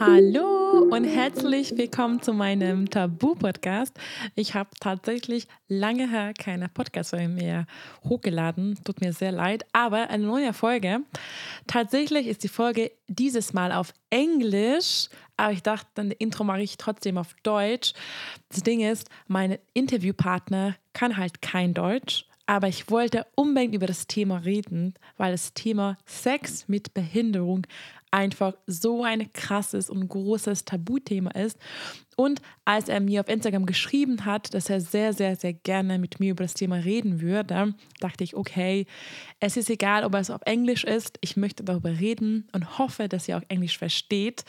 Hallo und herzlich willkommen zu meinem Tabu-Podcast. Ich habe tatsächlich lange her keine Podcast mehr hochgeladen. Tut mir sehr leid, aber eine neue Folge. Tatsächlich ist die Folge dieses Mal auf Englisch, aber ich dachte, dann Intro mache ich trotzdem auf Deutsch. Das Ding ist, mein Interviewpartner kann halt kein Deutsch aber ich wollte unbedingt über das Thema reden, weil das Thema Sex mit Behinderung einfach so ein krasses und großes Tabuthema ist. Und als er mir auf Instagram geschrieben hat, dass er sehr, sehr, sehr gerne mit mir über das Thema reden würde, dachte ich, okay, es ist egal, ob es auf Englisch ist, ich möchte darüber reden und hoffe, dass ihr auch Englisch versteht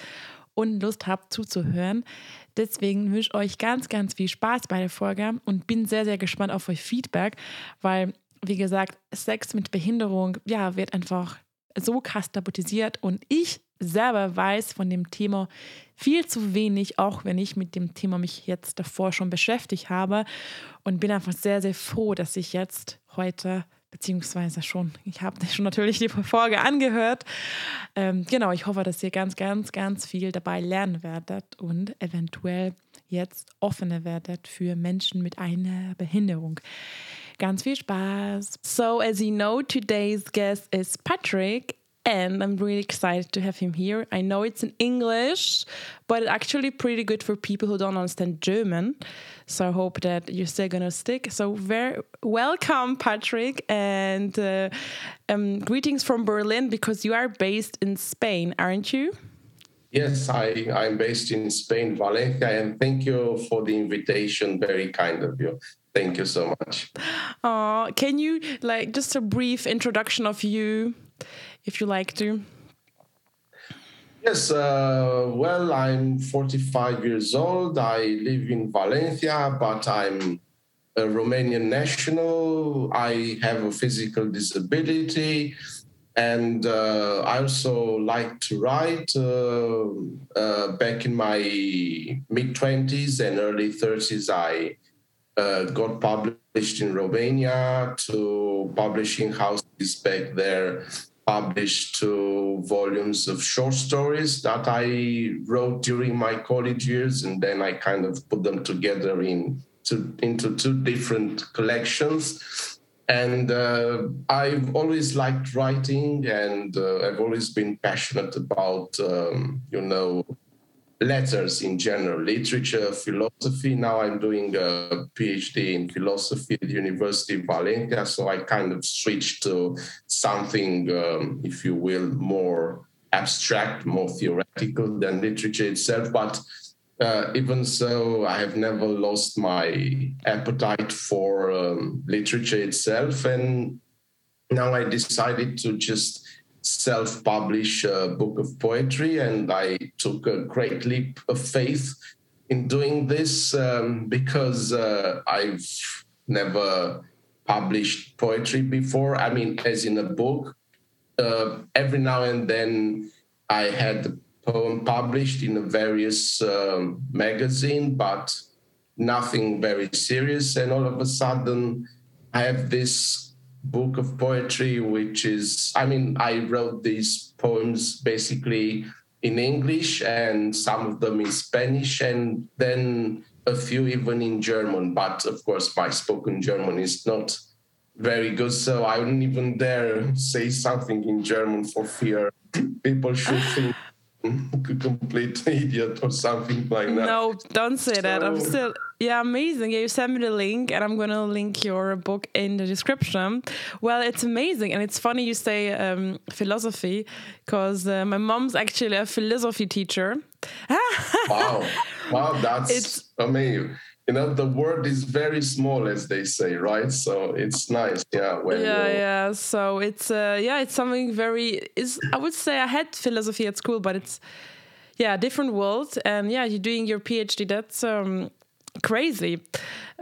und Lust habt zuzuhören. Deswegen wünsche euch ganz, ganz viel Spaß bei der Folge und bin sehr, sehr gespannt auf euch Feedback, weil, wie gesagt, Sex mit Behinderung, ja, wird einfach so krass tabuisiert und ich selber weiß von dem Thema viel zu wenig, auch wenn ich mit dem Thema mich jetzt davor schon beschäftigt habe und bin einfach sehr, sehr froh, dass ich jetzt heute beziehungsweise schon, ich habe schon natürlich die Folge angehört. Ähm, genau, ich hoffe, dass ihr ganz, ganz, ganz viel dabei lernen werdet und eventuell jetzt offener werdet für Menschen mit einer Behinderung. Ganz viel Spaß. So, as you know, today's guest is Patrick, and I'm really excited to have him here. I know it's in English, but it's actually pretty good for people who don't understand German. So I hope that you're still gonna stick. So very welcome, Patrick, and uh, um, greetings from Berlin because you are based in Spain, aren't you? Yes, I, I'm based in Spain, Valencia, and thank you for the invitation. Very kind of you. Thank you so much. Uh, can you like just a brief introduction of you? If you like to. Yes, uh, well, I'm 45 years old. I live in Valencia, but I'm a Romanian national. I have a physical disability, and uh, I also like to write. Uh, uh back in my mid 20s and early 30s, I uh, got published in Romania to publishing houses back there published two volumes of short stories that I wrote during my college years, and then I kind of put them together in to, into two different collections. And uh, I've always liked writing, and uh, I've always been passionate about, um, you know, letters in general, literature, philosophy. Now I'm doing a PhD in philosophy at the University of Valencia, so I kind of switched to something, um, if you will, more abstract, more theoretical than literature itself. But uh, even so, I have never lost my appetite for um, literature itself, and now I decided to just self publish a book of poetry, and I took a great leap of faith in doing this um, because uh, I've never published poetry before. I mean, as in a book. Uh, every now and then I had the poem published in a various um, magazine, but nothing very serious. And all of a sudden, I have this book of poetry, which is, I mean, I wrote these poems basically in English and some of them in Spanish, and then a few even in German. But of course, my spoken German is not very good, so I wouldn't even dare say something in German for fear people should think a complete idiot or something like that. No, don't say so, that. I'm still yeah, amazing. Yeah, you send me the link, and I'm gonna link your book in the description. Well, it's amazing, and it's funny you say um, philosophy, because uh, my mom's actually a philosophy teacher. wow, wow, that's it's, amazing you know the word is very small as they say right so it's nice yeah yeah yeah so it's uh yeah it's something very is i would say i had philosophy at school but it's yeah different world and yeah you're doing your phd that's um crazy.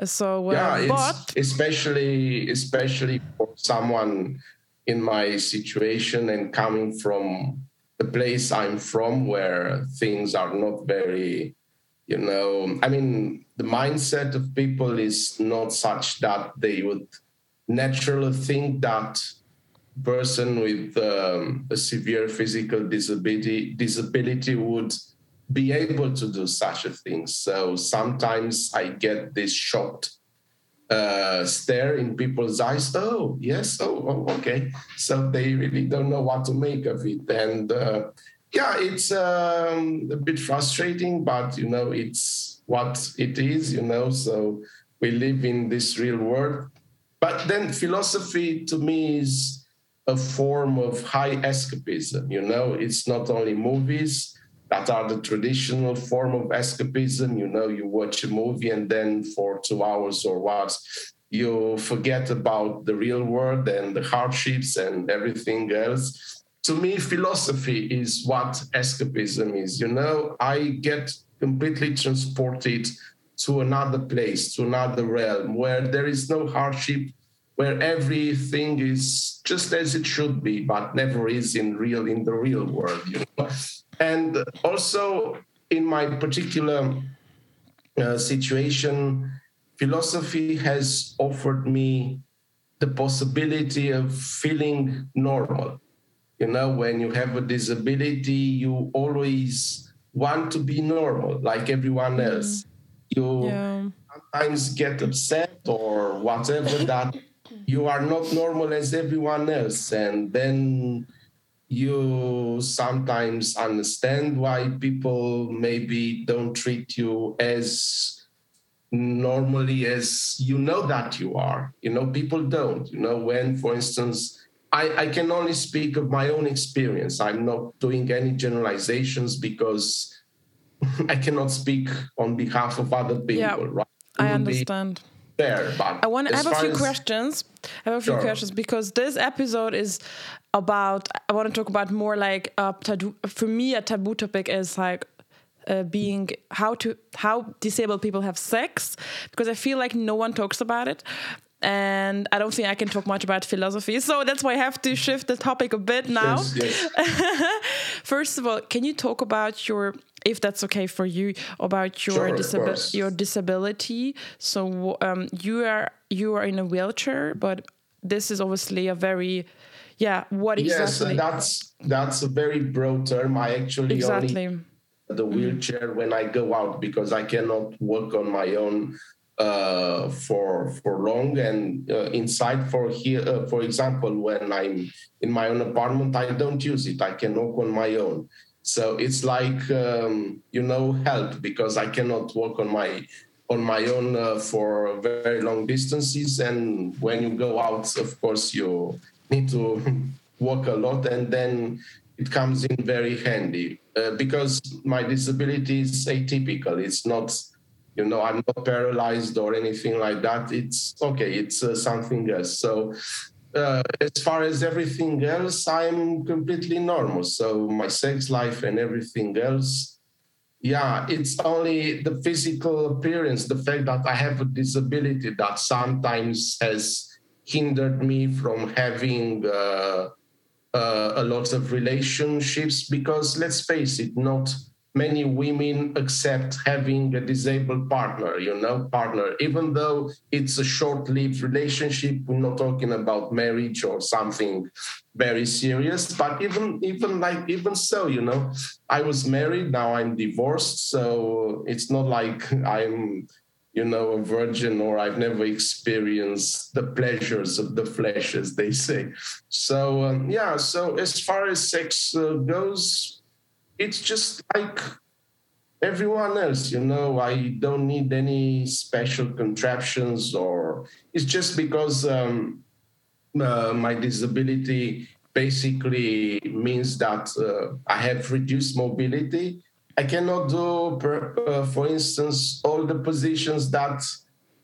So uh, yeah but especially especially for someone in my situation and coming from the place i'm from where things are not very you know i mean the mindset of people is not such that they would naturally think that person with um, a severe physical disability disability would be able to do such a thing. So sometimes I get this shocked uh, stare in people's eyes. Oh, yes. Oh, oh, okay. So they really don't know what to make of it. And uh, yeah, it's um, a bit frustrating, but you know, it's what it is, you know. So we live in this real world. But then philosophy to me is a form of high escapism, you know, it's not only movies that are the traditional form of escapism. You know, you watch a movie and then for two hours or what, you forget about the real world and the hardships and everything else. To me, philosophy is what escapism is. You know, I get completely transported to another place, to another realm where there is no hardship, where everything is just as it should be, but never is in real in the real world. You know, and also, in my particular uh, situation, philosophy has offered me the possibility of feeling normal. You know, when you have a disability, you always want to be normal, like everyone mm-hmm. else. You yeah. sometimes get upset or whatever that you are not normal as everyone else. And then you sometimes understand why people maybe don't treat you as normally as you know that you are. You know, people don't. You know, when, for instance, I, I can only speak of my own experience. I'm not doing any generalizations because I cannot speak on behalf of other people, yeah, right? I understand. There, but I want. I have a few questions. I have a few sure. questions because this episode is about i want to talk about more like a taboo for me a taboo topic is like uh, being how to how disabled people have sex because i feel like no one talks about it and i don't think i can talk much about philosophy so that's why i have to shift the topic a bit now yes, yes. first of all can you talk about your if that's okay for you about your sure, your disability so um, you are you are in a wheelchair but this is obviously a very yeah what exactly yes that's that's a very broad term i actually exactly. only the mm. wheelchair mm. when i go out because i cannot work on my own uh, for for long and uh, inside for here uh, for example when i'm in my own apartment i don't use it i can walk on my own so it's like um, you know help because i cannot walk on my on my own uh, for very long distances and when you go out of course you need to walk a lot, and then it comes in very handy uh, because my disability is atypical. It's not, you know, I'm not paralyzed or anything like that. It's okay. It's uh, something else. So. Uh, as far as everything else, I'm completely normal. So my sex life and everything else, yeah, it's only the physical appearance, the fact that I have a disability that sometimes has hindered me from having uh, uh, a lot of relationships because let's face it, not many women accept having a disabled partner, you know, partner, even though it's a short lived relationship. We're not talking about marriage or something very serious, but even, even like, even so, you know, I was married, now I'm divorced. So it's not like I'm you know, a virgin or I've never experienced the pleasures of the flesh, as they say. So, um, yeah, so as far as sex uh, goes, it's just like everyone else, you know, I don't need any special contraptions or it's just because um, uh, my disability basically means that uh, I have reduced mobility I cannot do, per, uh, for instance, all the positions that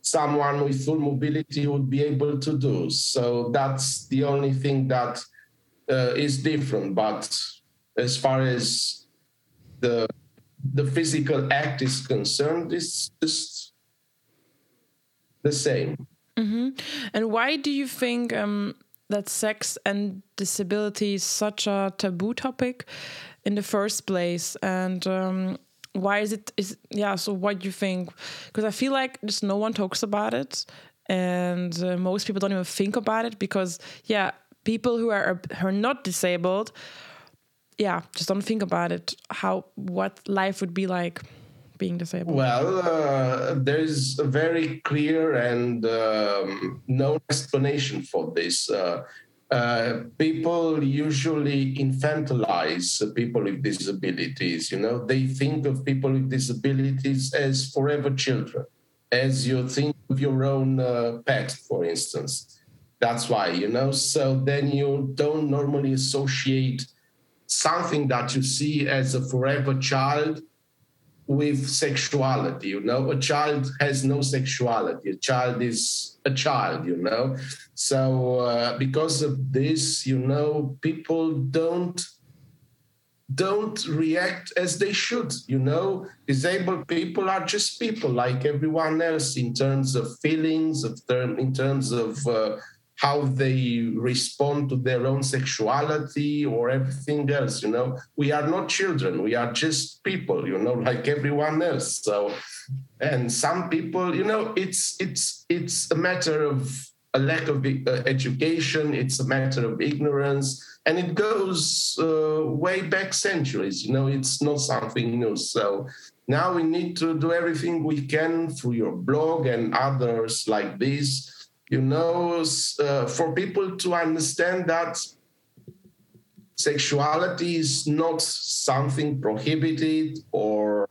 someone with full mobility would be able to do. So that's the only thing that uh, is different. But as far as the the physical act is concerned, is just the same. Mm-hmm. And why do you think um, that sex and disability is such a taboo topic? in the first place and um, why is it is yeah so what do you think because i feel like just no one talks about it and uh, most people don't even think about it because yeah people who are who are not disabled yeah, just don't think about it. How what life would be like being disabled. Well, uh, there is a very clear and um, known explanation for this. Uh, uh, people usually infantilize people with disabilities. You know, they think of people with disabilities as forever children, as you think of your own uh, pet, for instance. That's why, you know, so then you don't normally associate something that you see as a forever child with sexuality you know? A child has no sexuality. A child is a child you know? So uh, because of this you know people don't don't react as they should you know? Disabled people are just people like everyone else in terms of feelings of term in terms of uh, how they respond to their own sexuality or everything else you know? We are not children we are just people you know like everyone else so. And some people you know it's it's it's a matter of a lack of uh, education it's a matter of ignorance and it goes uh, way back centuries you know? It's not something new so. Now we need to do everything we can through your blog and others like this you know, uh, for people to understand that sexuality is not something prohibited or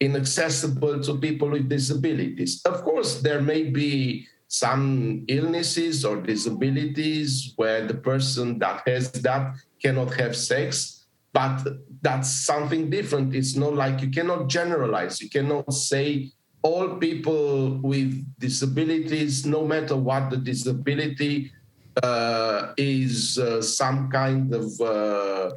inaccessible to people with disabilities. Of course, there may be some illnesses or disabilities where the person that has that cannot have sex, but that's something different. It's not like you cannot generalize. You cannot say all people with disabilities, no matter what the disability, uh, is uh, some kind of uh,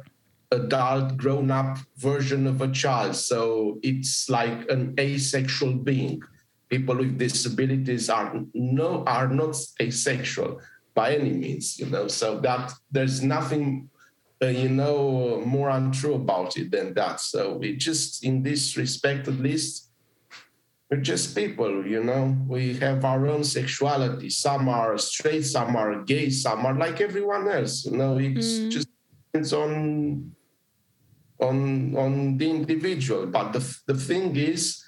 adult, grown up version of a child. So it's like an asexual being. People with disabilities are no are not asexual by any means, you know. So that there's nothing uh, you know more untrue about it than that. So we just in this respect at least we're just people, you know. We have our own sexuality. Some are straight, some are gay, some are like everyone else. You know, it mm. just depends on on on the individual. But the the thing is,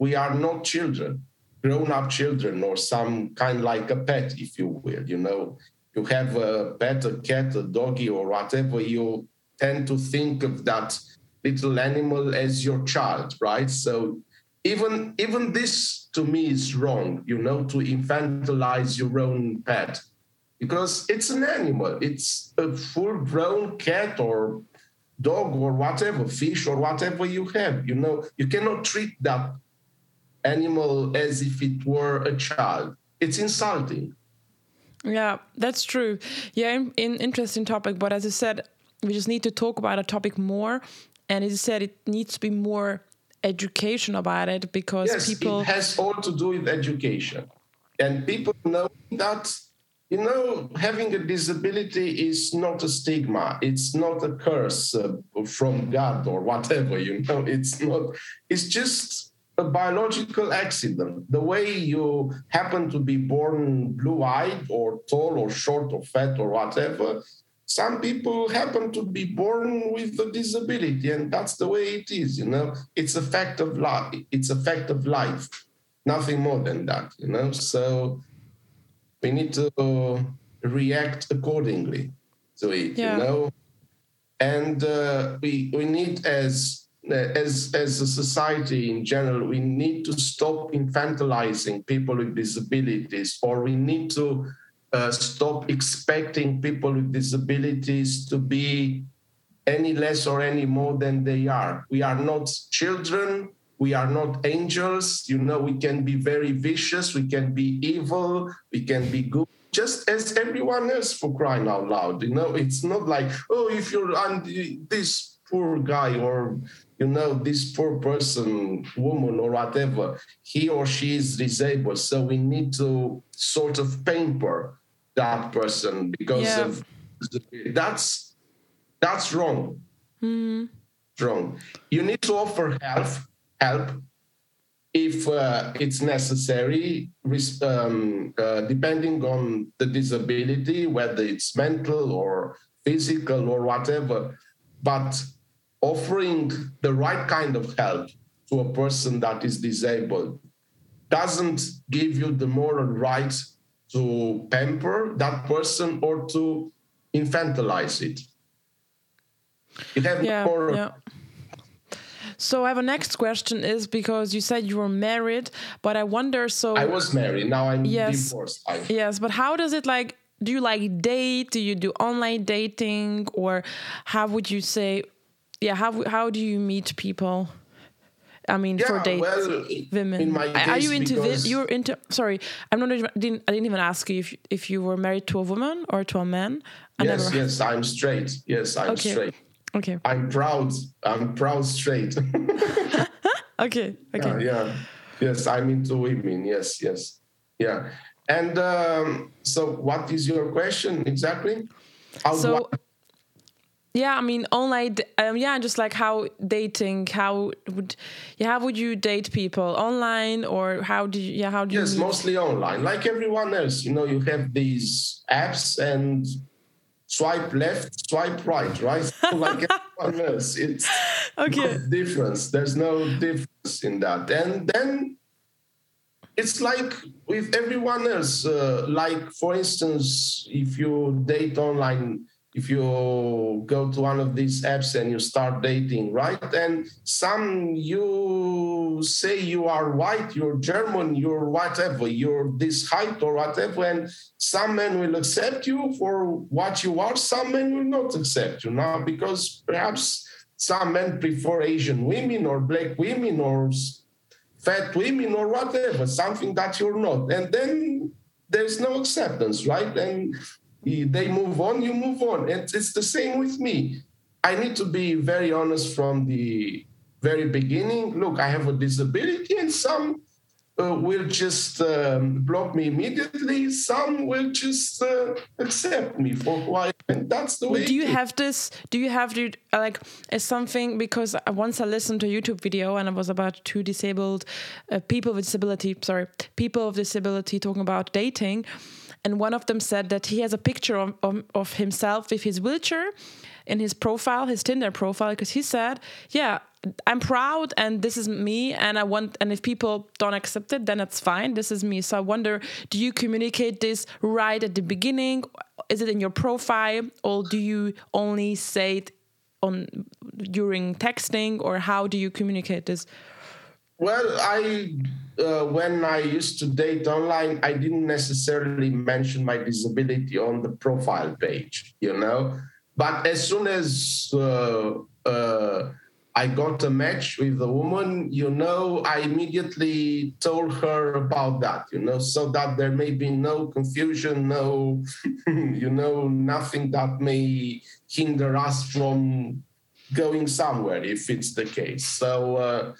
we are not children, grown-up children, or some kind like a pet, if you will. You know, you have a pet, a cat, a doggy, or whatever. You tend to think of that little animal as your child, right? So even even this to me is wrong you know to infantilize your own pet. Because it's an animal. It's a full grown cat or dog or whatever fish or whatever you have you know. You cannot treat that animal as if it were a child. It's insulting. Yeah that's true. Yeah in, in interesting topic but as i said we just need to talk about a topic more and as i said it needs to be more education about it because yes, people it has all to do with education. And people know that you know having a disability is not a stigma. It's not a curse uh, from god or whatever you know. It's not it's just a biological accident. The way you happen to be born blue-eyed or tall or short or fat or whatever some people happen to be born with a disability and that's the way it is you know? It's a fact of life it's a fact of life. Nothing more than that you know? So we need to react accordingly to it yeah. you know? And uh, we we need as as as a society in general we need to stop infantilizing people with disabilities or we need to uh, stop expecting people with disabilities to be any less or any more than they are. We are not children. We are not angels. You know, we can be very vicious. We can be evil. We can be good, just as everyone else for crying out loud. You know, it's not like, oh, if you're this poor guy or you know this poor person woman or whatever he or she is disabled so we need to sort of pamper that person because yeah. of that's that's wrong. Mm. Wrong. You need to offer help help if uh, it's necessary, um, uh, depending on the disability, whether it's mental or physical or whatever. but offering the right kind of help to a person that is disabled doesn't give you the moral right to pamper that person or to infantilize it. It has yeah, more. Yeah. So I have a next question is because you said you were married, but I wonder so I was married, now I'm yes, divorced. I, yes, but how does it like do you like date? Do you do online dating or how would you say yeah, how how do you meet people? I mean, yeah, for dates, well, women. Are you into this? You're into. Sorry, I'm not. I didn't. I didn't even ask you if if you were married to a woman or to a man. I yes, never... yes, I'm straight. Yes, I'm okay. straight. Okay. I'm proud. I'm proud straight. okay. Okay. Yeah, yeah. Yes, I'm into women. Yes. Yes. Yeah. And um, so, what is your question exactly? How so. Yeah, I mean, online. Um, yeah, just like how dating. How would, yeah, how would you date people online, or how do you? Yeah, how do you? Yes, meet? mostly online, like everyone else. You know, you have these apps and swipe left, swipe right, right? like everyone else, it's okay. no difference. There's no difference in that, and then it's like with everyone else. Uh, like for instance, if you date online if you go to one of these apps and you start dating, right? And some you say you are white, you're German, you're whatever, you're this height or whatever, and some men will accept you for what you are, some men will not accept you now because perhaps some men prefer Asian women or black women or fat women or whatever, something that you're not. And then there's no acceptance, right? And they move on, you move on. And it's the same with me. I need to be very honest from the very beginning. Look, I have a disability, and some uh, will just um, block me immediately. Some will just uh, accept me for who I am. That's the way. Do you have this? Do you have to like something? Because once I listened to a YouTube video and I was about two disabled uh, people with disability. Sorry, people with disability talking about dating and one of them said that he has a picture of, of, of himself with his wheelchair in his profile, his Tinder profile, because he said, "Yeah, I'm proud, and this is me, and I want. And if people don't accept it, then it's fine. This is me." So I wonder, do you communicate this right at the beginning? Is it in your profile, or do you only say it on during texting, or how do you communicate this? Well, I uh, when I used to date online, I didn't necessarily mention my disability on the profile page, you know. But as soon as uh, uh, I got a match with a woman, you know, I immediately told her about that, you know, so that there may be no confusion, no, you know, nothing that may hinder us from going somewhere if it's the case. So uh,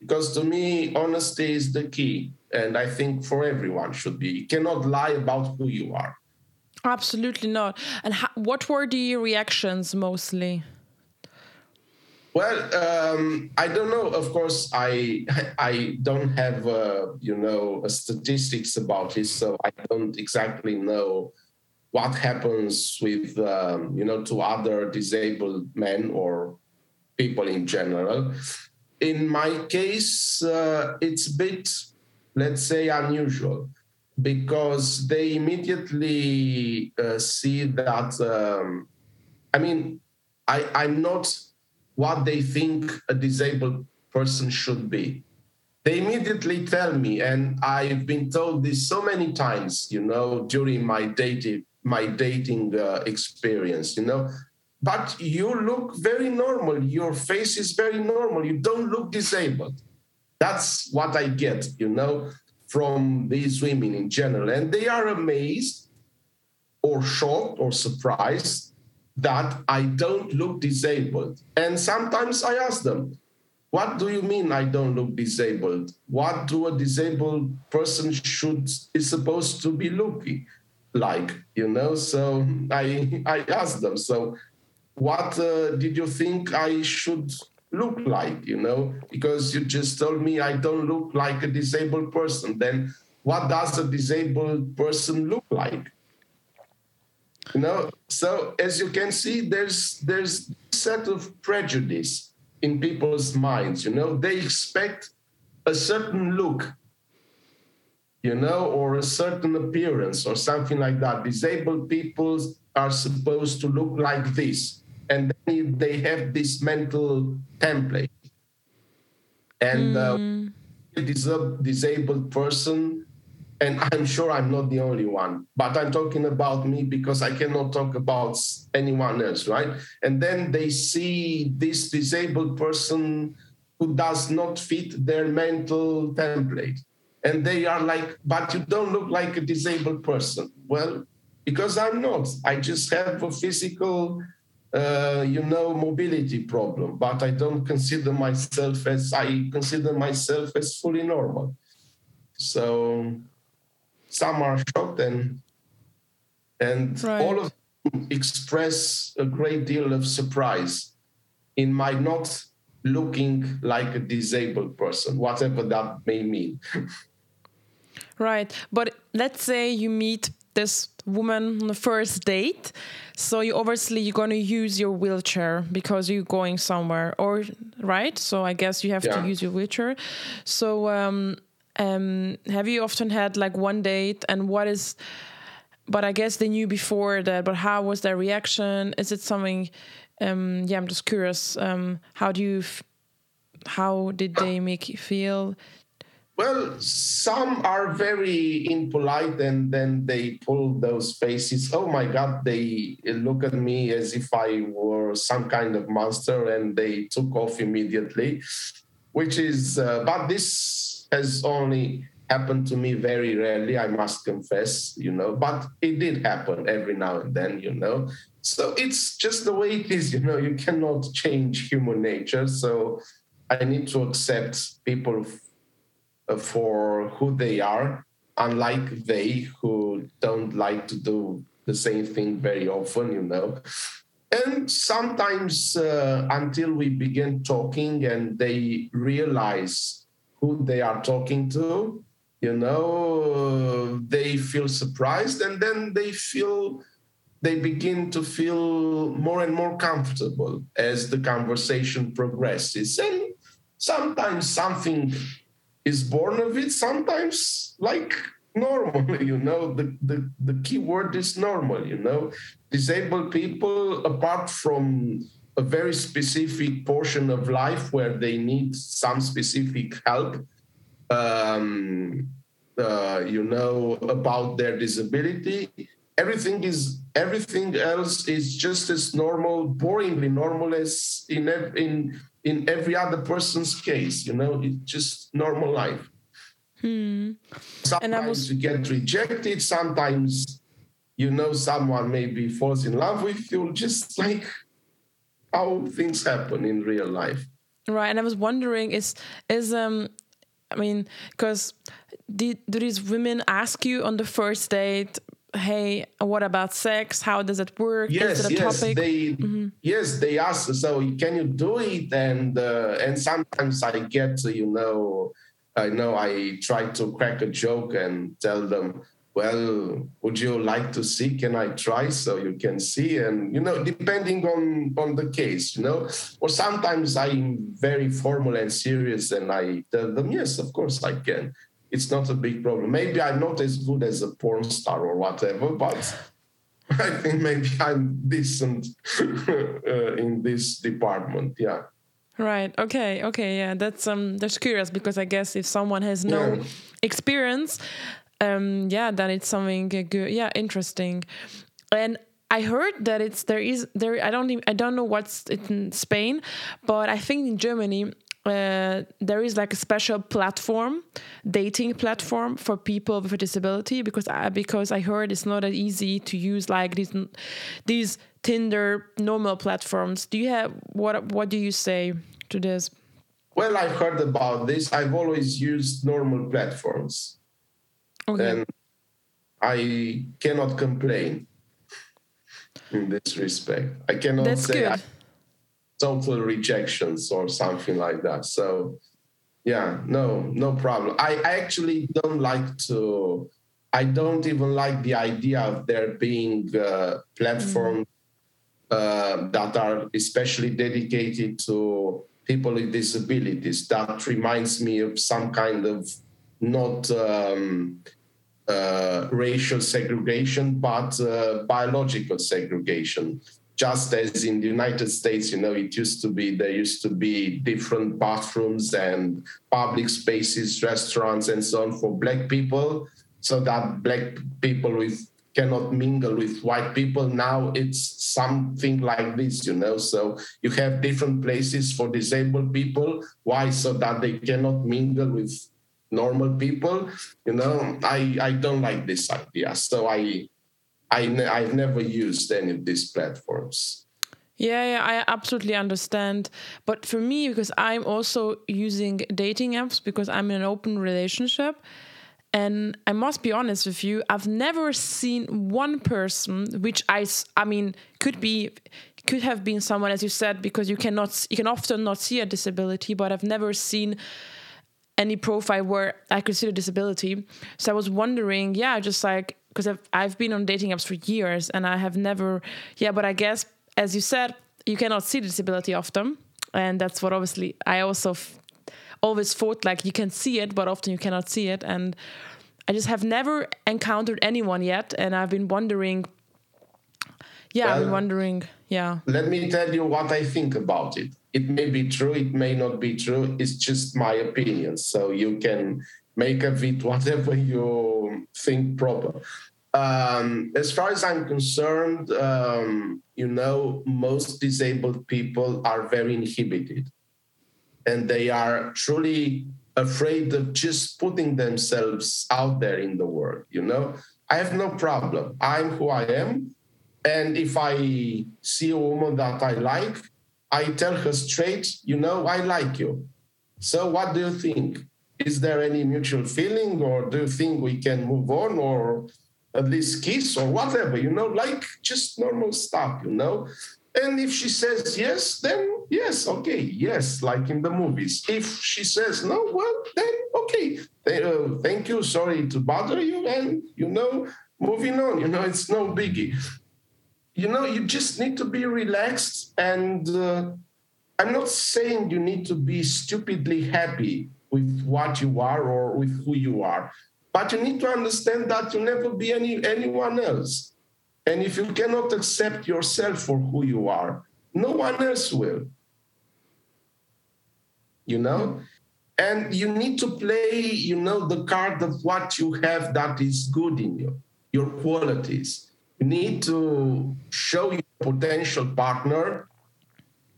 because to me honesty is the key and i think for everyone should be. You cannot lie about who you are. Absolutely not. And how, what were the reactions mostly? Well um, i don't know. Of course i i don't have uh, you know statistics about this so i don't exactly know what happens with um, you know to other disabled men or people in general in my case, uh, it's a bit, let's say, unusual because they immediately uh, see that. Um, I mean, I, I'm not what they think a disabled person should be. They immediately tell me, and I've been told this so many times, you know, during my dating my dating uh, experience. You know, but you look very normal. Your face is very normal. You don't look disabled. That's what I get, you know, from these women in general. And they are amazed or shocked or surprised that I don't look disabled. And sometimes I ask them, what do you mean I don't look disabled? What do a disabled person should is supposed to be looking like? You know, so I I ask them. So what uh, did you think I should look like? You know, because you just told me I don't look like a disabled person. Then what does a disabled person look like? You know, so as you can see, there's there's set of prejudice in people's minds. You know, they expect a certain look, you know, or a certain appearance or something like that. Disabled people are supposed to look like this, and then they have this mental template. And mm. uh, a disabled person and I'm sure I'm not the only one, but I'm talking about me because I cannot talk about anyone else, right? And then they see this disabled person who does not fit their mental template. And they are like, but you don't look like a disabled person. Well, because I'm not. I just have a physical, uh, you know, mobility problem, but I don't consider myself as, I consider myself as fully normal. So some are shocked and and right. all of them express a great deal of surprise in my not looking like a disabled person, whatever that may mean. right. But let's say you meet this woman on the first date. So you obviously you're going to use your wheelchair because you're going somewhere or right? So I guess you have yeah. to use your wheelchair. So um um, have you often had like one date and what is but I guess they knew before that but how was their reaction is it something um, yeah I'm just curious um, how do you how did they make you feel well, some are very impolite and then they pull those faces. Oh my God, they look at me as if I were some kind of monster and they took off immediately, which is, uh, but this has only happened to me very rarely, I must confess, you know, but it did happen every now and then, you know. So it's just the way it is, you know, you cannot change human nature. So I need to accept people for who they are, unlike they who don't like to do the same thing very often, you know. And sometimes uh, until we begin talking and they realize who they are talking to you know they feel surprised and then they feel they begin to feel more and more comfortable as the conversation progresses and sometimes something is born of it sometimes like normal you know the, the the key word is normal you know. Disabled people apart from a very specific portion of life where they need some specific help um, uh, you know about their disability everything is everything else is just as normal boringly normal as in in in every other person's case you know it's just normal life hmm. sometimes was... you get rejected sometimes you know someone maybe falls in love with you just like how things happen in real life. Right, and I was wondering is is um I mean because do, do these women ask you on the first date hey what about sex how does it work yes it yes topic? they mm-hmm. yes they ask so can you do it and uh, and sometimes i get you know i know i try to crack a joke and tell them well, would you like to see? Can I try so you can see? And, you know, depending on, on the case, you know, or sometimes I'm very formal and serious and I tell them, yes, of course I can. It's not a big problem. Maybe I'm not as good as a porn star or whatever, but I think maybe I'm decent uh, in this department. Yeah. Right. Okay. Okay. Yeah. That's um. That's curious because I guess if someone has no yeah. experience, um, yeah, then it's something good. Yeah, interesting. And I heard that it's there is there. I don't even, I don't know what's in Spain, but I think in Germany uh, there is like a special platform, dating platform for people with a disability because I, because I heard it's not that easy to use like these these Tinder normal platforms. Do you have what what do you say to this? Well, I've heard about this. I've always used normal platforms okay. and I cannot complain in this respect. I cannot That's say I, total rejections or something like that. So yeah, no, no problem. I, actually don't like to I don't even like the idea of there being uh, platforms mm. that are especially dedicated to people with disabilities. That reminds me of some kind of not um, uh, racial segregation, but uh, biological segregation. Just as in the United States, you know, it used to be there used to be different bathrooms and public spaces, restaurants, and so on for black people, so that black people with cannot mingle with white people. Now it's something like this, you know. So you have different places for disabled people. Why? So that they cannot mingle with normal people you know i i don't like this idea so i i i've never used any of these platforms yeah, yeah, I absolutely understand. But for me, because I'm also using dating apps because I'm in an open relationship, and I must be honest with you, I've never seen one person, which I, I mean, could be, could have been someone, as you said, because you cannot, you can often not see a disability, but I've never seen any profile where I could see the disability. So I was wondering, yeah, just like because I've I've been on dating apps for years and I have never, yeah, but I guess as you said, you cannot see the disability often, and that's what obviously I also always thought like you can see it, but often you cannot see it, and I just have never encountered anyone yet, and I've been wondering. Yeah, well, I've been wondering. Yeah. Let me tell you what I think about it it may be true, it may not be true. It's just my opinion. So you can make of it whatever you think proper. Um, as far as I'm concerned, um, you know, most disabled people are very inhibited and they are truly afraid of just putting themselves out there in the world. You know, I have no problem. I'm who I am. And if I see a woman that I like, I tell her straight, you know, I like you. So what do you think? Is there any mutual feeling, or do you think we can move on, or at least kiss, or whatever, you know, like just normal stuff, you know? And if she says yes, then yes, okay, yes, like in the movies. If she says no, well, then okay, uh, thank you, sorry to bother you, and you know, moving on, you know, it's no biggie you know, you just need to be relaxed. And uh, I'm not saying you need to be stupidly happy with what you are or with who you are, but you need to understand that you'll never be any anyone else. And if you cannot accept yourself for who you are, no one else will. You know? And you need to play, you know, the card of what you have that is good in you, your qualities you need to show your potential partner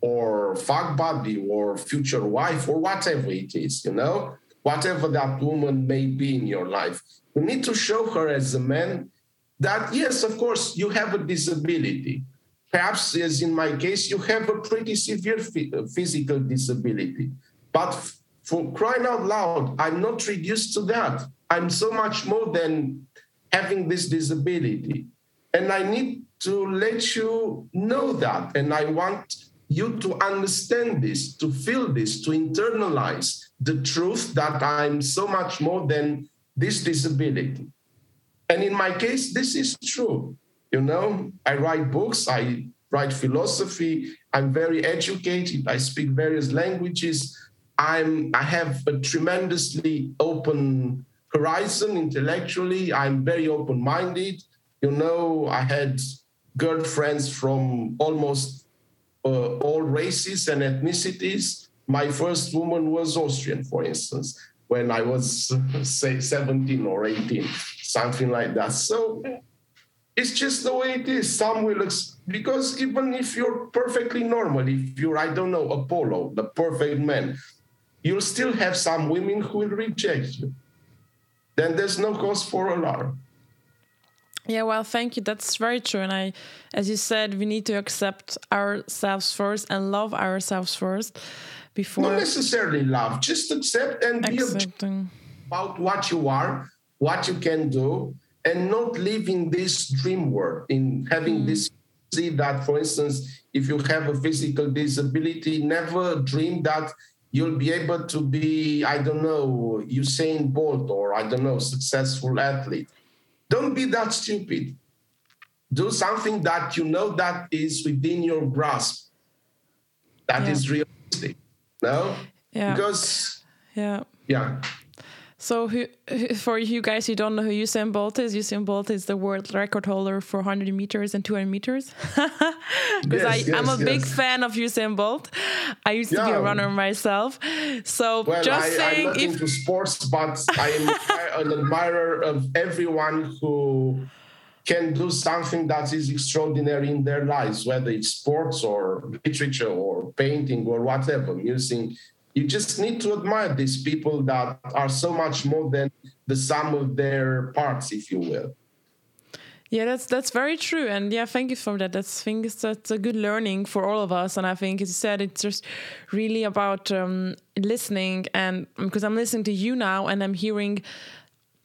or fuck buddy or future wife or whatever it is, you know, whatever that woman may be in your life. You need to show her as a man that, yes, of course, you have a disability. Perhaps, as in my case, you have a pretty severe uh, physical disability. But for crying out loud, I'm not reduced to that. I'm so much more than having this disability. And I need to let you know that. And I want you to understand this, to feel this, to internalize the truth that I'm so much more than this disability. And in my case, this is true. You know, I write books, I write philosophy, I'm very educated, I speak various languages. I'm I have a tremendously open horizon intellectually. I'm very open-minded. You know, I had girlfriends from almost uh, all races and ethnicities. My first woman was Austrian, for instance, when I was, say, 17 or 18, something like that. So it's just the way it is. Some will, ex- because even if you're perfectly normal, if you're, I don't know, Apollo, the perfect man, you'll still have some women who will reject you. Then there's no cause for alarm. Yeah, well, thank you. That's very true. And I, as you said, we need to accept ourselves first and love ourselves first before. Not necessarily love, just accept and Accepting. be about what you are, what you can do, and not live in this dream world in having mm. this. See that, for instance, if you have a physical disability, never dream that you'll be able to be, I don't know, Usain Bolt or I don't know, successful athlete don't be that stupid. Do something that you know that is within your grasp, That Yeah. is realistic. No? Yeah. Because, Yeah. yeah. So, who, for you guys who don't know who Usain Bolt is, Usain Bolt is the world record holder for 100 meters and 200 meters. Because Yes, I'm a yes, big fan of Usain Bolt. I used to be a runner myself. So, Well, just I, I'm saying, not if into sports, but I am an admirer of everyone who can do something that is extraordinary in their lives, whether it's sports or literature or painting or whatever, music. You just need to admire these people that are so much more than the sum of their parts, if you will. Yeah, that's that's very true, and yeah, thank you for that. That's I think that's a good learning for all of us, and I think as you said, it's just really about um, listening, and because I'm listening to you now, and I'm hearing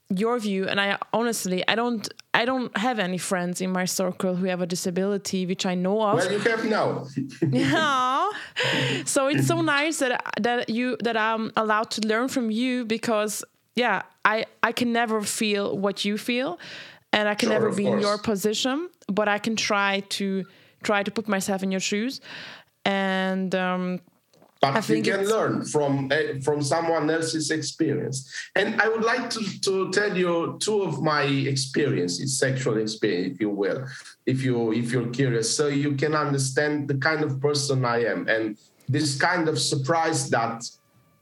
your view, and I honestly, I don't, I don't have any friends in my circle who have a disability, which I know of. Well, you have now. Yeah. so it's so nice that that you that I'm allowed to learn from you because yeah, I I can never feel what you feel and I can Sure, never be in your position, but I can try to try to put myself in your shoes and um but you think can learn from eh, from someone else's experience. And I would like to, to tell you two of my experiences, sexual experience, if you will, if you if you're curious, so you can understand the kind of person I am and this kind of surprise that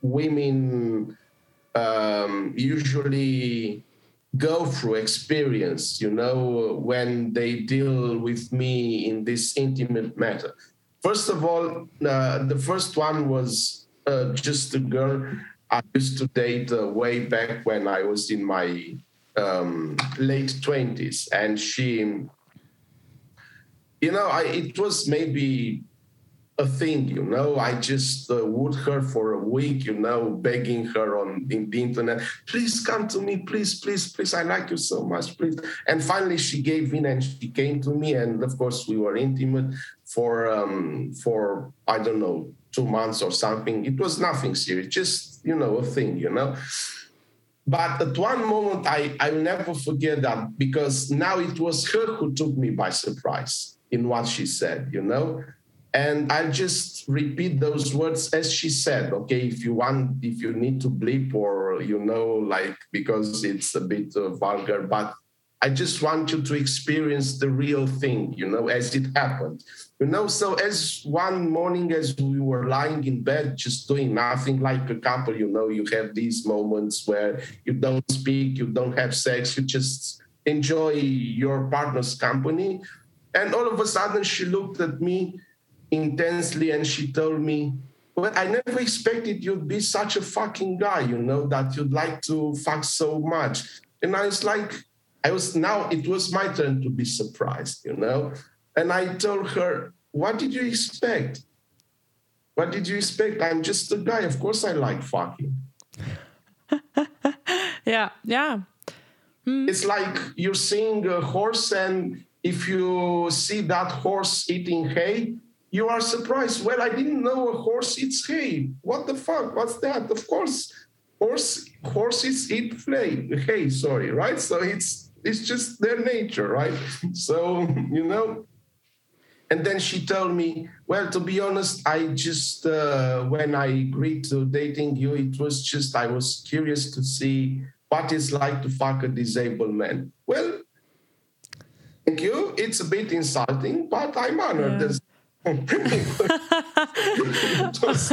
women um, usually go through experience, you know, when they deal with me in this intimate matter. First of all, uh, the first one was uh, just a girl I used to date uh, way back when I was in my um, late 20s. And she, you know, I, it was maybe a thing, you know. I just uh, would her for a week, you know, begging her on in the internet, please come to me, please, please, please. I like you so much, please. And finally, she gave in and she came to me, and of course, we were intimate for um, for I don't know two months or something. It was nothing serious, just you know, a thing, you know. But at one moment, I, I will never forget that because now it was her who took me by surprise in what she said, you know? And i'll just repeat those words as she said, okay, if you want, if you need to bleep or, you know, like, because it's a bit uh, vulgar, but I just want you to experience the real thing, you know, as it happened. You know, so as one morning, as we were lying in bed, just doing nothing like a couple, you know, you have these moments where you don't speak, you don't have sex, you just enjoy your partner's company. And all of a sudden, she looked at me intensely and she told me, Well, I never expected you'd be such a fucking guy, you know, that you'd like to fuck so much. And I was like, I was now, it was my turn to be surprised, you know. And I told her, What did you expect? What did you expect? I'm just a guy. Of course, I like fucking. yeah, yeah. Hmm. It's like you're seeing a horse, and if you see that horse eating hay, you are surprised. Well, I didn't know a horse eats hay. What the fuck? What's that? Of course, horse horses eat hay. Hay, sorry, right? So it's it's just their nature, right? So you know. And then she told me, well, to be honest, I just uh, when I agreed to dating you, it was just I was curious to see what it's like to fuck a disabled man. Well, thank you. It's a bit insulting, but I'm honored. Yeah. Oh, There's-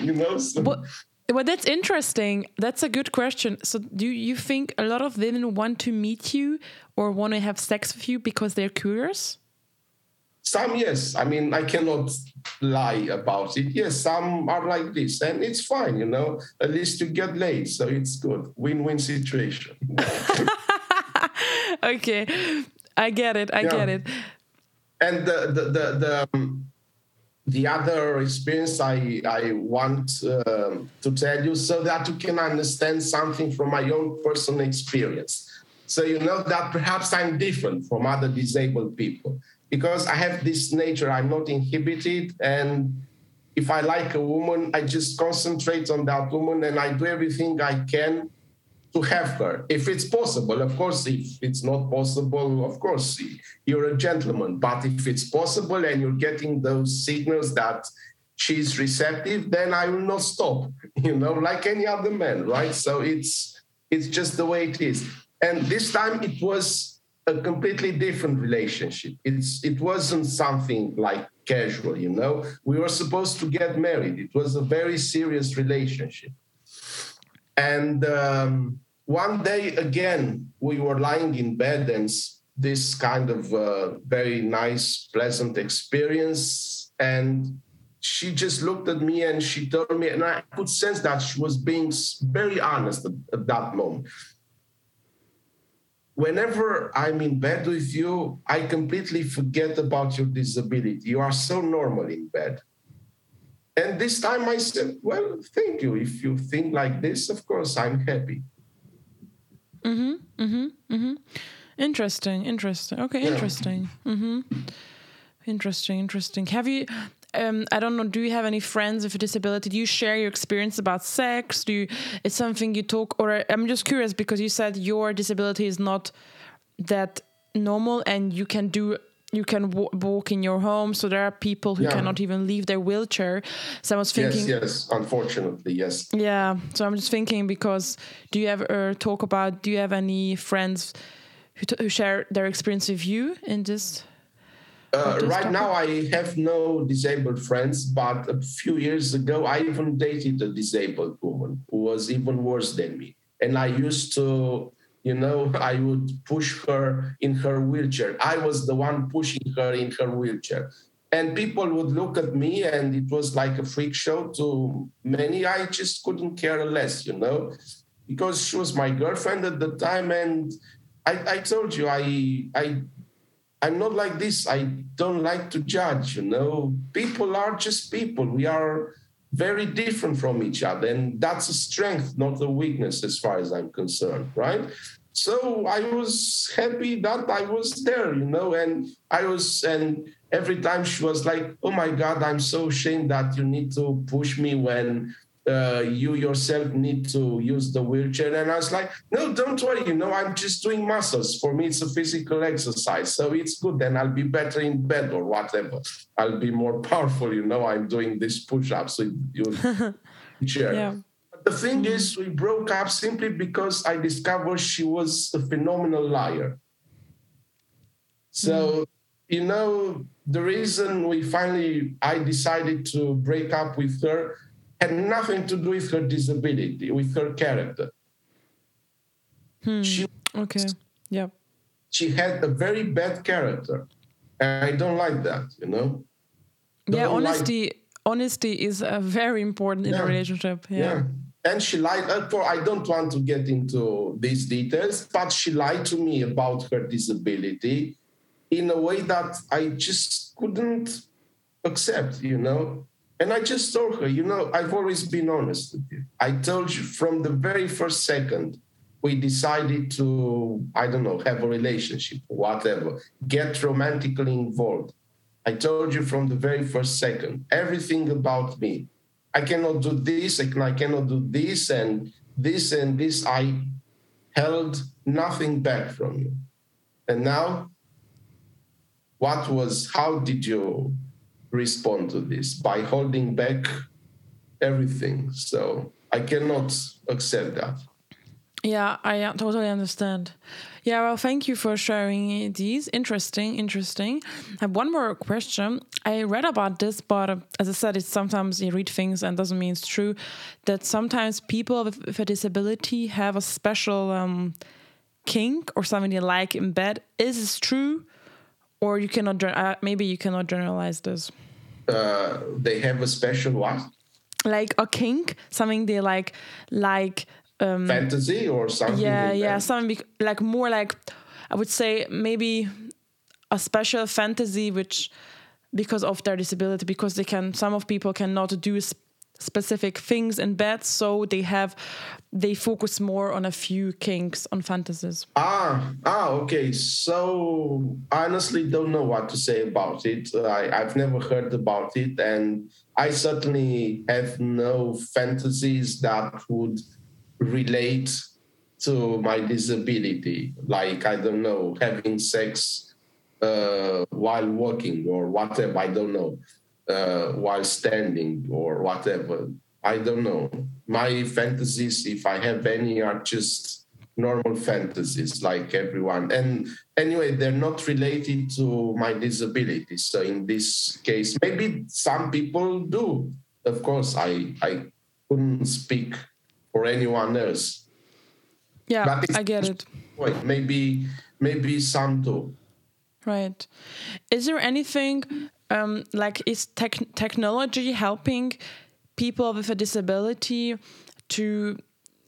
you know, so- Well, well, that's interesting. That's a good question. So, do you think a lot of women want to meet you or want to have sex with you because they're curious? some yes. I mean, I cannot lie about it. Yes, some are like this, and it's fine. You know, at least you get laid, so it's good. Win-win situation. okay, I get it. I Yeah. get it. And the the the the, um, the other experience I I want um, to tell you so that you can understand something from my own personal experience. So you know that perhaps I'm different from other disabled people because I have this nature. I'm not inhibited, and if I like a woman, I just concentrate on that woman and I do everything I can to have her if it's possible. Of course, if it's not possible, of course, you're a gentleman. But if it's possible and you're getting those signals that she's receptive, then I will not stop, you know, like any other man, right? So it's it's just the way it is. And this time it was a completely different relationship. It's it wasn't something like casual, you know. We were supposed to get married. It was a very serious relationship. And um, one day again, we were lying in bed, and this kind of uh, very nice, pleasant experience. And she just looked at me and she told me, and I could sense that she was being very honest at, at that moment. Whenever I'm in bed with you, I completely forget about your disability. You are so normal in bed. And this time I said, Well, thank you. If you think like this, of course, I'm happy. Mm-hmm. Mm-hmm. Mm-hmm. Interesting. Interesting. Okay, yeah. interesting. Mm-hmm. Interesting. Interesting. Have you um, I don't know, do you have any friends with a disability? Do you share your experience about sex? Do you, it's something you talk, or I'm just curious because you said your disability is not that normal and you can do you can walk in your home so there are people who yeah. cannot even leave their wheelchair so i was thinking yes yes unfortunately yes yeah so i'm just thinking because do you ever talk about do you have any friends who, who share their experience with you in this uh, right now, I have no disabled friends, but a few years ago, I even dated a disabled woman who was even worse than me. And I used to, you know, I would push her in her wheelchair. I was the one pushing her in her wheelchair. And people would look at me, and it was like a freak show to many. I just couldn't care less, you know, because she was my girlfriend at the time. And I, I told you, I, I I'm not like this. I don't like to judge, you know. People are just people. We are very different from each other. And that's a strength, not a weakness, as far as I'm concerned, right? So I was happy that I was there, you know, and I was, and every time she was like, oh my God, I'm so ashamed that you need to push me when uh, you yourself need to use the wheelchair. And I was like, no, don't worry. You know, I'm just doing muscles. For me, it's a physical exercise. So it's good. Then I'll be better in bed or whatever. I'll be more powerful. You know, I'm doing this push ups with your chair. Yeah. But the thing is, we broke up simply because I discovered she was a phenomenal liar. So, mm. you know, the reason we finally, I decided to break up with her had nothing to do with her disability, with her character. Hmm. She, okay. Yeah. She had a very bad character. And I don't like that, you know? Don't yeah, honesty like... honesty is uh, very important in yeah. a relationship. Yeah. yeah. And she lied. Uh, I don't want to get into these details, but she lied to me about her disability in a way that I just couldn't accept, you know? And I just told her, you know, I've always been honest with you. I told you from the very first second we decided to, I don't know, have a relationship, whatever, get romantically involved. I told you from the very first second everything about me. I cannot do this, I cannot do this, and this and this. I held nothing back from you. And now, what was, how did you respond to this by holding back everything. So I cannot accept that. Yeah, I totally understand. Yeah, well, thank you for sharing these. Interesting, interesting. I have one more question. I read about this, but as I said, it's sometimes you read things and doesn't mean it's true. That sometimes people with, with a disability have a special um, kink or something they like in bed. Is this true? Or you cannot uh, maybe you cannot generalize this. Uh, they have a special one. Like a kink something they like like um, fantasy or something yeah yeah something like more like i would say maybe a special fantasy which because of their disability because they can some of people cannot do specific things in bed so they have they focus more on a few kinks on fantasies. Ah ah okay. So i honestly don't know what to say about it. I, i've never heard about it and i certainly have no fantasies that would relate to my disability, like, I don't know, having sex uh, while walking or whatever, I don't know, uh, while standing or whatever. I don't know. My fantasies, if I have any, are just normal fantasies like everyone. And anyway, they're not related to my disability. So in this case, maybe some people do. Of course, I, I couldn't speak for anyone else. Yeah, I get it. Wait, maybe maybe some do. Right. Is there anything um, like is tech technology helping people with a disability to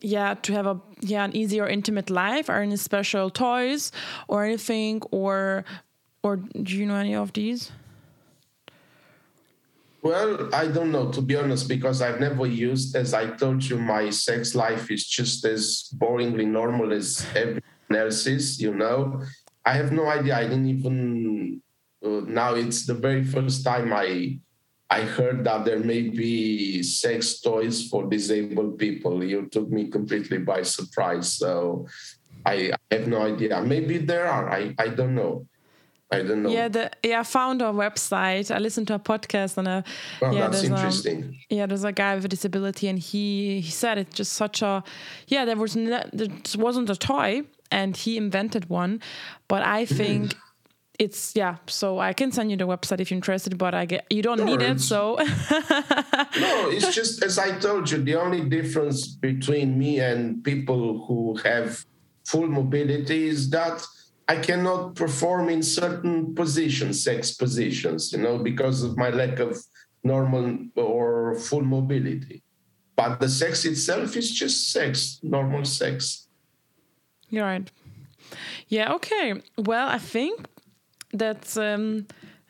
yeah to have a yeah an easier intimate life or any special toys or anything or or do you know any of these? Well i don't know to be honest because i've never used as i told you my sex life is just as boringly normal as everyone else's you know? I have no idea. I didn't even Uh, now it's the very first time i I heard that there may be sex toys for disabled people. You took me completely by surprise. So I, I have no idea. Maybe there are. I, I don't know. I don't know. Yeah, the yeah, I found a website. I listened to a podcast and a oh, yeah, that's um, interesting. A, yeah, there's a guy with a disability, and he he said it's just such a yeah. There was ne- there wasn't a toy, and he invented one, but I mm. think it's yeah so i can send you the website if you're interested but i get you don't need it so. No it's just as i told you the only difference between me and people who have full mobility is that i cannot perform in certain positions sex positions you know because of my lack of normal or full mobility. But the sex itself is just sex normal sex. You're right. Yeah okay. Well i think that um,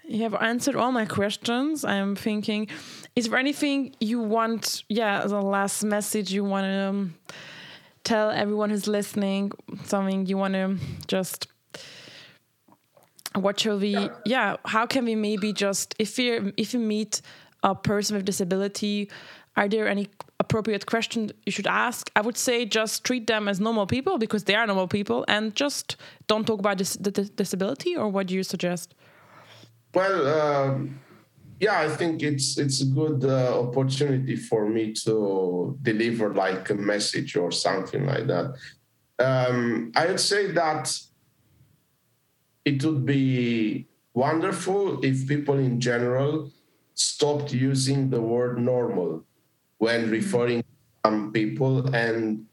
you have answered all my questions. I'm thinking, is there anything you want? Yeah, the last message you want to um, tell everyone who's listening. Something you want to just. What shall we? Yeah. how can we maybe just if you if you meet a person with disability, are there any appropriate question you should ask? I would say just treat them as normal people because they are normal people, and just don't talk about this, the, the disability. Or what do you suggest? Well, um, yeah, I think it's it's a good uh, opportunity for me to deliver like a message or something like that. Um, I would say that it would be wonderful if people in general stopped using the word normal when referring some people and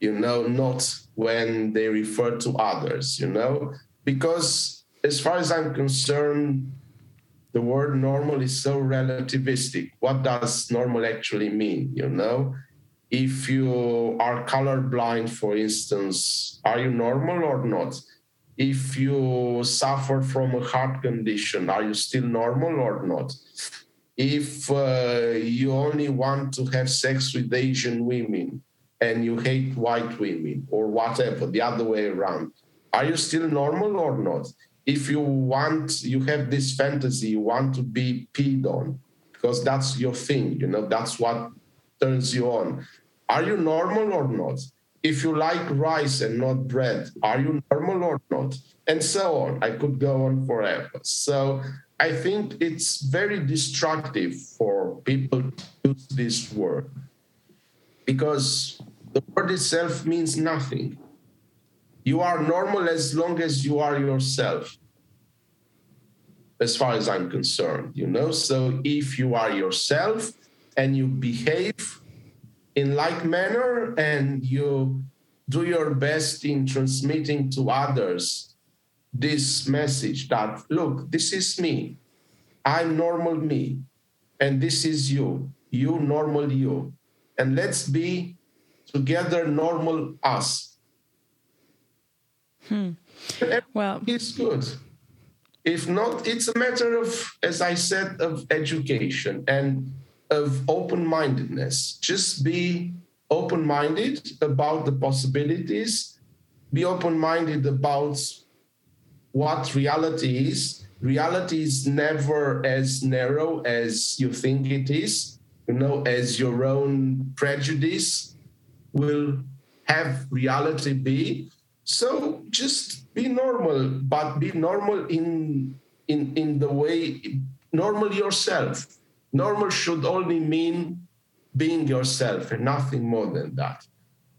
you know not when they refer to others you know? Because as far as i'm concerned the word normal is so relativistic. What does normal actually mean you know? If you are colorblind for instance are you normal or not? If you suffer from a heart condition are you still normal or not if uh, you only want to have sex with Asian women and you hate white women or whatever, the other way around, are you still normal or not? If you want, you have this fantasy, you want to be peed on because that's your thing, you know, that's what turns you on. Are you normal or not? If you like rice and not bread, are you normal or not? And so on. I could go on forever. So I think it's very destructive for people to use this word because the word itself means nothing. You are normal as long as you are yourself, as far as I'm concerned, you know. So if you are yourself and you behave in like manner and you do your best in transmitting to others this message that look, this is me. I'm normal me. And this is you. You normal you. And let's be together normal us. Hmm. Well, it's good. If not, it's a matter of, as I said, of education and of open mindedness. Just be open minded about the possibilities, be open minded about what reality is. Reality is never as narrow as you think it is, you know, as your own prejudice will have reality be. So just be normal, but be normal in in in the way normal yourself. Normal should only mean being yourself and nothing more than that.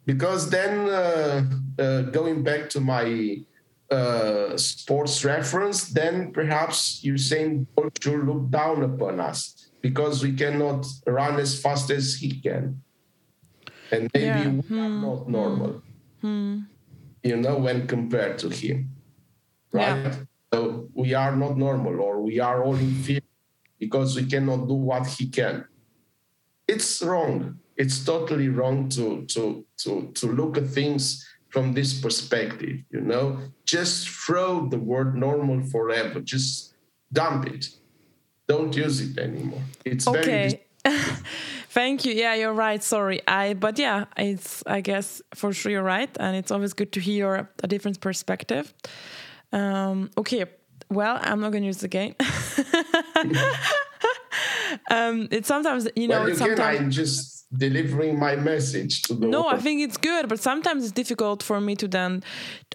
Because then, uh, uh, going back to my uh, sports reference, then perhaps Usain Bolt should look down upon us because we cannot run as fast as he can. And maybe yeah. we hmm. are not normal, hmm. you know, when compared to him. Right? Yeah. So we are not normal or we are all inferior because we cannot do what he can. It's wrong. It's totally wrong to, to, to, to look at things from this perspective, you know? Just throw the word normal forever. Just dump it. Don't use it anymore. It's okay. very Thank you. Yeah, you're right. Sorry. I but yeah, it's I guess for sure you're right, and it's always good to hear a different perspective. Um, okay. Well, I'm not going to use it again. um, it's sometimes you know. Well, again, sometimes I'm just delivering my message to the. No, I think it's good, but sometimes it's difficult for me to then.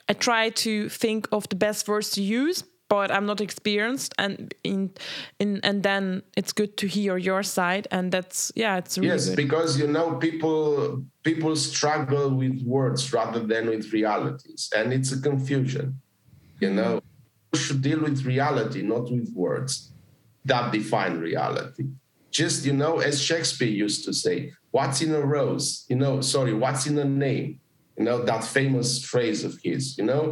I try to think of the best words to use, but I'm not experienced, and in in and then it's good to hear your side, and that's yeah, it's really yes, good. because you know people people struggle with words rather than with realities, and it's a confusion. You know, mm-hmm. we should deal with reality, not with words that define reality. Just you know, as Shakespeare used to say, "What's in a rose?" You know, sorry, what's in a name? You know that famous phrase of his. You know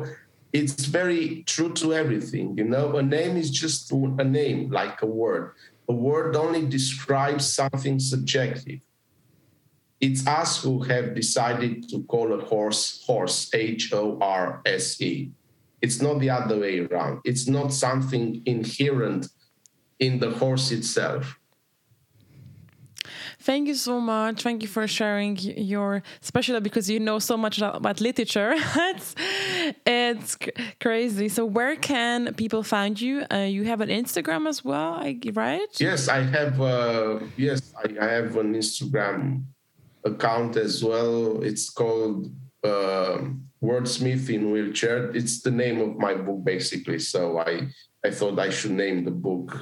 it's very true to everything. You know, a name is just a name, like a word. A word only describes something subjective. It's us who have decided to call a horse horse, H O R S E. It's not the other way around. It's not something inherent in the horse itself. Thank you so much. Thank you for sharing your, especially because you know so much about literature. it's it's crazy. So where can people find you? Uh, you have an Instagram as well, right? Yes, I have. Uh, yes, I, I, have an Instagram account as well. It's called uh, Wordsmith in Wheelchair. It's the name of my book, basically. So I I thought I should name the book.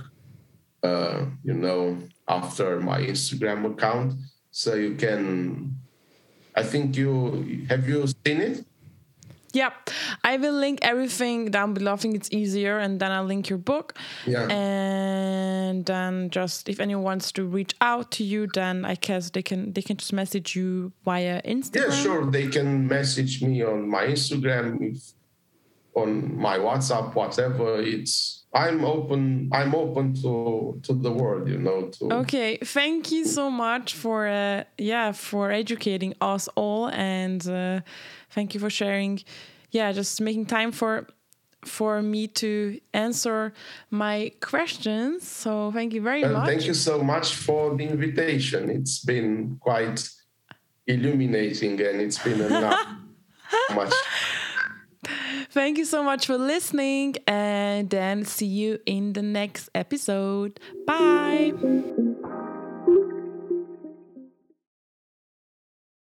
Uh, you know, after my Instagram account. So you can, I think you, have you seen it? Yeah, I will link everything down below. I think it's easier, and then I'll link your book. Yeah. And then just if anyone wants to reach out to you, then I guess they can they can just message you via Instagram. Yeah, sure. They can message me on my Instagram, if, on my WhatsApp, whatever. It's I'm open. I'm open to to the world. You know. To okay. Thank you so much for uh, yeah for educating us all, and uh, thank you for sharing. Yeah, just making time for for me to answer my questions. So thank you very well, much. Thank you so much for the invitation. It's been quite illuminating, and it's been enough much. Thank you so much for listening, and then see you in the next episode. Bye.